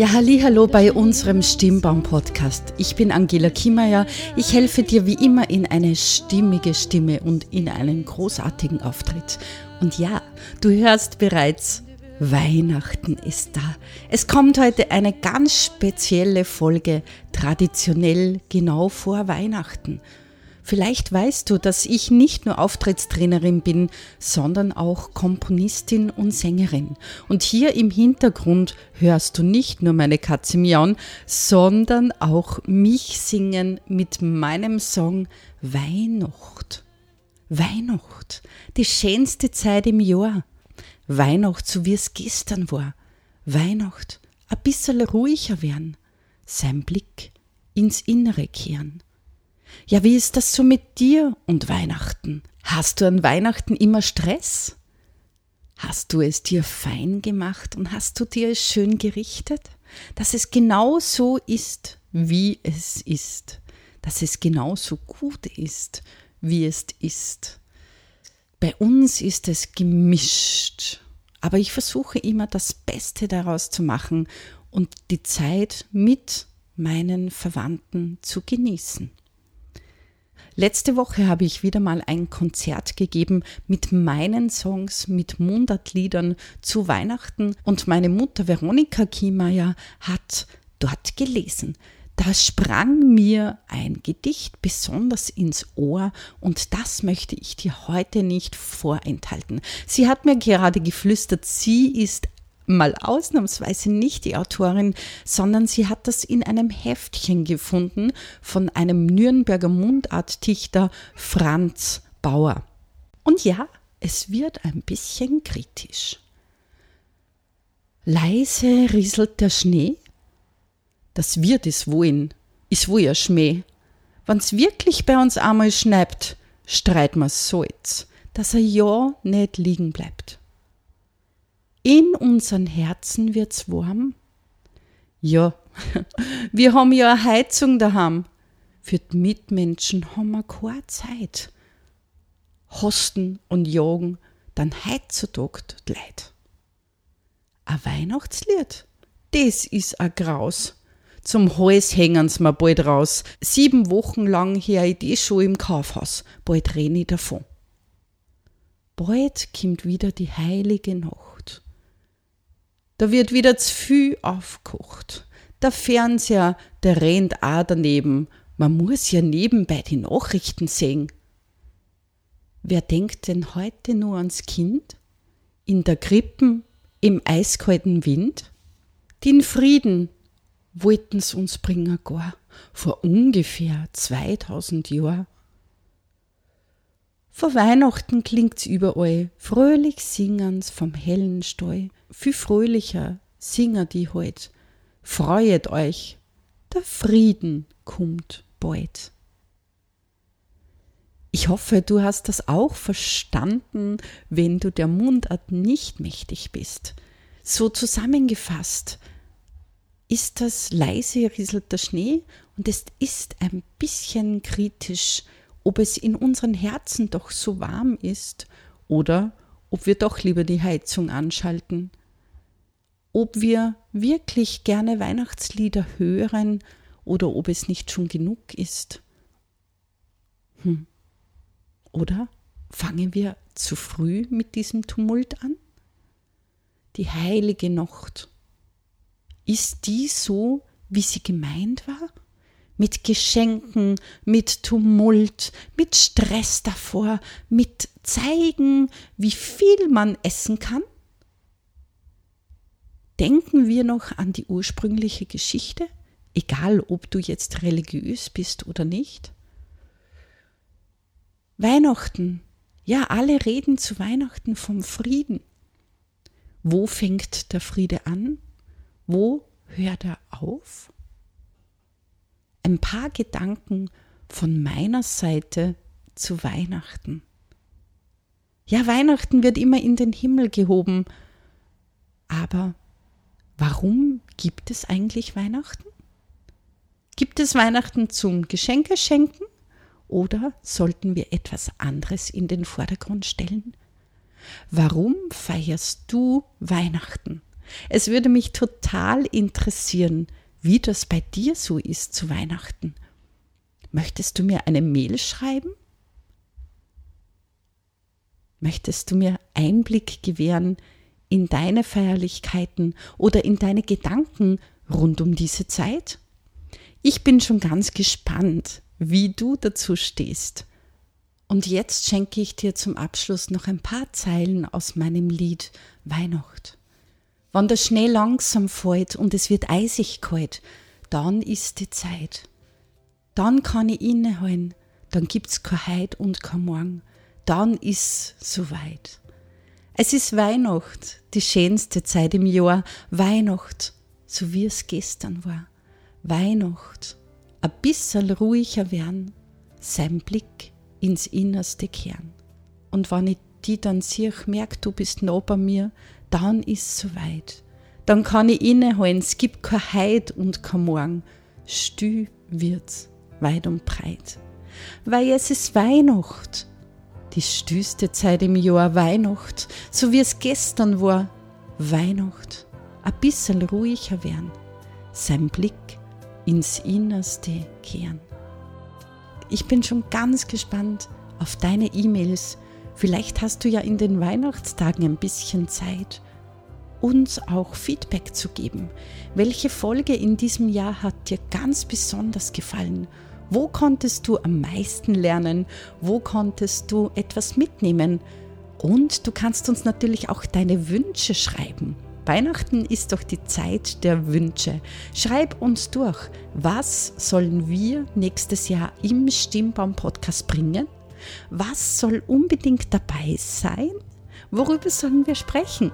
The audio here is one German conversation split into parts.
Ja, hallo bei unserem Stimmbaum-Podcast. Ich bin Angela Kiemeier. Ich helfe dir wie immer in eine stimmige Stimme und in einen großartigen Auftritt. Und ja, du hörst bereits, Weihnachten ist da. Es kommt heute eine ganz spezielle Folge, traditionell genau vor Weihnachten. Vielleicht weißt du, dass ich nicht nur Auftrittstrainerin bin, sondern auch Komponistin und Sängerin. Und hier im Hintergrund hörst du nicht nur meine Katze miauen, sondern auch mich singen mit meinem Song Weihnacht. Weihnacht, die schönste Zeit im Jahr. Weihnacht, so wie es gestern war. Weihnacht, ein bisschen ruhiger werden. Sein Blick ins Innere kehren. Ja, wie ist das so mit dir und Weihnachten? Hast du an Weihnachten immer Stress? Hast du es dir fein gemacht und hast du dir es schön gerichtet? Dass es genau so ist, wie es ist. Dass es genauso gut ist, wie es ist. Bei uns ist es gemischt, aber ich versuche immer das Beste daraus zu machen und die Zeit mit meinen Verwandten zu genießen. Letzte Woche habe ich wieder mal ein Konzert gegeben mit meinen Songs, mit Mundartliedern zu Weihnachten und meine Mutter Veronika Kiemeier hat dort gelesen. Da sprang mir ein Gedicht besonders ins Ohr und das möchte ich dir heute nicht vorenthalten. Sie hat mir gerade geflüstert, sie ist mal ausnahmsweise nicht die Autorin, sondern sie hat das in einem Heftchen gefunden von einem Nürnberger Mundartdichter Franz Bauer. Und ja, es wird ein bisschen kritisch. Leise rieselt der Schnee. Das wird es wohin, ist wohl ein Schmäh. Wann's wirklich bei uns einmal schneit, streit man so jetzt, dass er ja nicht liegen bleibt. In unseren Herzen wird's warm. Ja, wir haben ja eine Heizung daheim. Für die Mitmenschen haben wir keine Zeit. Hosten und Jagen, dann heutzutage die Leid. Ein Weihnachtslied, das ist ein Graus. Zum Hals hängen's mir bald raus. Sieben Wochen lang her ich das schon im Kaufhaus. Bald renn ich davon. Bald kommt wieder die heilige Nacht. Da wird wieder zu viel aufgekocht. Der Fernseher, der rennt auch daneben. Man muss ja nebenbei die Nachrichten sehen. Wer denkt denn heute nur ans Kind? In der Krippen, im eiskalten Wind? Den Frieden wollten's uns bringen gar, vor ungefähr 2000 Jahren. Vor Weihnachten klingt's überall, fröhlich singen's vom hellen Stall. Viel fröhlicher singen die heut. Freuet euch, der Frieden kommt bald. Ich hoffe, du hast das auch verstanden, wenn du der Mundart nicht mächtig bist. So zusammengefasst ist das leise rieselt der Schnee und es ist ein bisschen kritisch ob es in unseren Herzen doch so warm ist oder ob wir doch lieber die Heizung anschalten, ob wir wirklich gerne Weihnachtslieder hören oder ob es nicht schon genug ist. Hm. Oder fangen wir zu früh mit diesem Tumult an? Die heilige Nacht. Ist die so, wie sie gemeint war? Mit Geschenken, mit Tumult, mit Stress davor, mit zeigen, wie viel man essen kann? Denken wir noch an die ursprüngliche Geschichte, egal ob du jetzt religiös bist oder nicht? Weihnachten, ja, alle reden zu Weihnachten vom Frieden. Wo fängt der Friede an? Wo hört er auf? Ein paar Gedanken von meiner Seite zu Weihnachten. Ja, Weihnachten wird immer in den Himmel gehoben, aber warum gibt es eigentlich Weihnachten? Gibt es Weihnachten zum Geschenke schenken oder sollten wir etwas anderes in den Vordergrund stellen? Warum feierst du Weihnachten? Es würde mich total interessieren, wie das bei dir so ist zu Weihnachten. Möchtest du mir eine Mail schreiben? Möchtest du mir Einblick gewähren in deine Feierlichkeiten oder in deine Gedanken rund um diese Zeit? Ich bin schon ganz gespannt, wie du dazu stehst. Und jetzt schenke ich dir zum Abschluss noch ein paar Zeilen aus meinem Lied Weihnacht. Wann der Schnee langsam fällt und es wird eisig kalt, dann ist die Zeit. Dann kann ich innehalten, dann gibt's kein Heut und kein Morgen, dann ist soweit. Es ist Weihnacht, die schönste Zeit im Jahr, Weihnacht, so wie es gestern war. Weihnacht, ein bisschen ruhiger werden, sein Blick ins Innerste kehren. Und wenn ich die dann sehe, merk, du bist noch bei mir, dann ist soweit. Dann kann ich innehalten, es gibt kein Heid und kein Morgen. Stü wird's, weit und breit. Weil es ist Weihnacht, die stüste Zeit im Jahr Weihnacht, so wie es gestern war, Weihnacht, ein bisschen ruhiger werden, sein Blick ins Innerste kehren. Ich bin schon ganz gespannt auf deine E-Mails. Vielleicht hast du ja in den Weihnachtstagen ein bisschen Zeit, uns auch Feedback zu geben. Welche Folge in diesem Jahr hat dir ganz besonders gefallen? Wo konntest du am meisten lernen? Wo konntest du etwas mitnehmen? Und du kannst uns natürlich auch deine Wünsche schreiben. Weihnachten ist doch die Zeit der Wünsche. Schreib uns durch, was sollen wir nächstes Jahr im Stimmbaum-Podcast bringen? Was soll unbedingt dabei sein? Worüber sollen wir sprechen?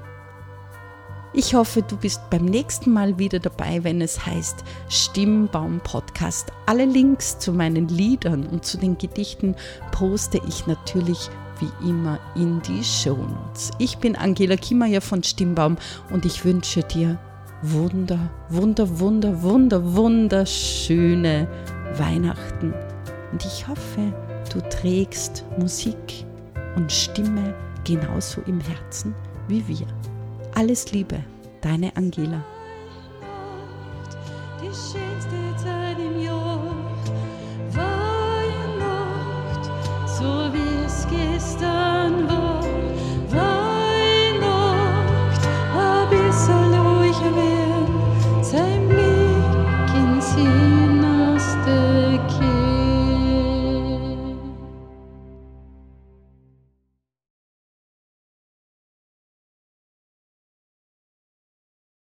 Ich hoffe, du bist beim nächsten Mal wieder dabei, wenn es heißt Stimmbaum Podcast. Alle Links zu meinen Liedern und zu den Gedichten poste ich natürlich wie immer in die Show Notes. Ich bin Angela Kimmeyer von Stimmbaum und ich wünsche dir wunder, wunder, wunder, wunder, wunderschöne Weihnachten. Und ich hoffe, du trägst Musik und Stimme genauso im Herzen wie wir. Alles Liebe, deine Angela. Die schönste Zeit im Jahr.